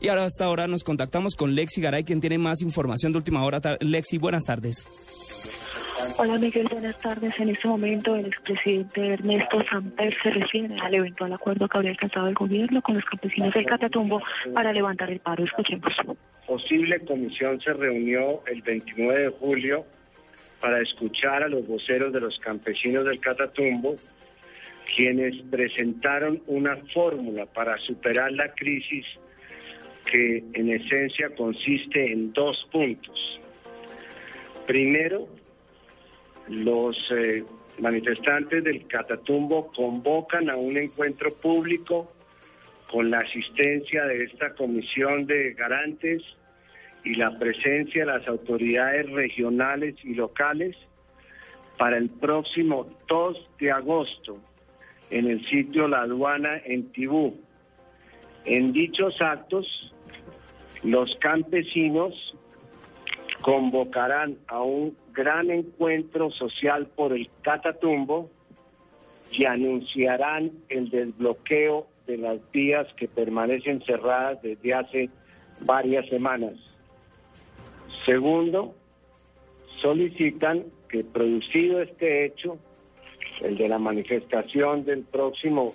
Y ahora hasta ahora nos contactamos con Lexi Garay, quien tiene más información de última hora. Lexi, buenas tardes. Hola Miguel, buenas tardes. En este momento el expresidente Ernesto Samper se refiere al eventual acuerdo que habría alcanzado el gobierno con los campesinos del Catatumbo para levantar el paro. Escuchemos. Posible comisión se reunió el 29 de julio para escuchar a los voceros de los campesinos del Catatumbo, quienes presentaron una fórmula para superar la crisis que en esencia consiste en dos puntos. Primero, los eh, manifestantes del Catatumbo convocan a un encuentro público con la asistencia de esta comisión de garantes y la presencia de las autoridades regionales y locales para el próximo 2 de agosto en el sitio La Aduana en Tibú. En dichos actos, los campesinos convocarán a un gran encuentro social por el Catatumbo y anunciarán el desbloqueo de las vías que permanecen cerradas desde hace varias semanas. Segundo, solicitan que producido este hecho, el de la manifestación del próximo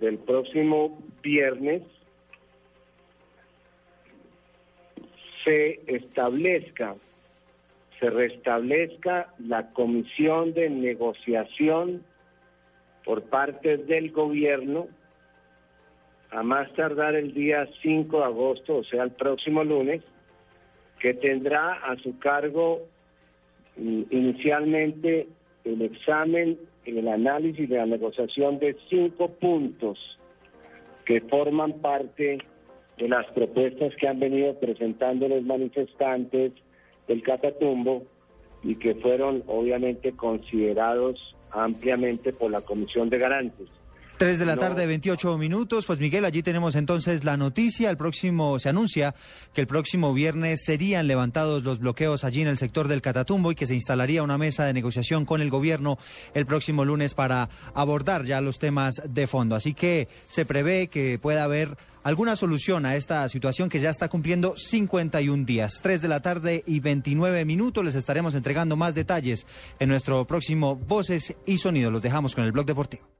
del próximo viernes, se establezca, se restablezca la comisión de negociación por parte del gobierno a más tardar el día 5 de agosto, o sea, el próximo lunes, que tendrá a su cargo mm, inicialmente el examen, el análisis de la negociación de cinco puntos que forman parte de las propuestas que han venido presentando los manifestantes del Catatumbo y que fueron obviamente considerados ampliamente por la Comisión de Garantes. Tres de la tarde, 28 minutos. Pues Miguel, allí tenemos entonces la noticia. El próximo, se anuncia que el próximo viernes serían levantados los bloqueos allí en el sector del Catatumbo y que se instalaría una mesa de negociación con el gobierno el próximo lunes para abordar ya los temas de fondo. Así que se prevé que pueda haber alguna solución a esta situación que ya está cumpliendo 51 días. 3 de la tarde y 29 minutos. Les estaremos entregando más detalles en nuestro próximo Voces y Sonidos. Los dejamos con el blog deportivo.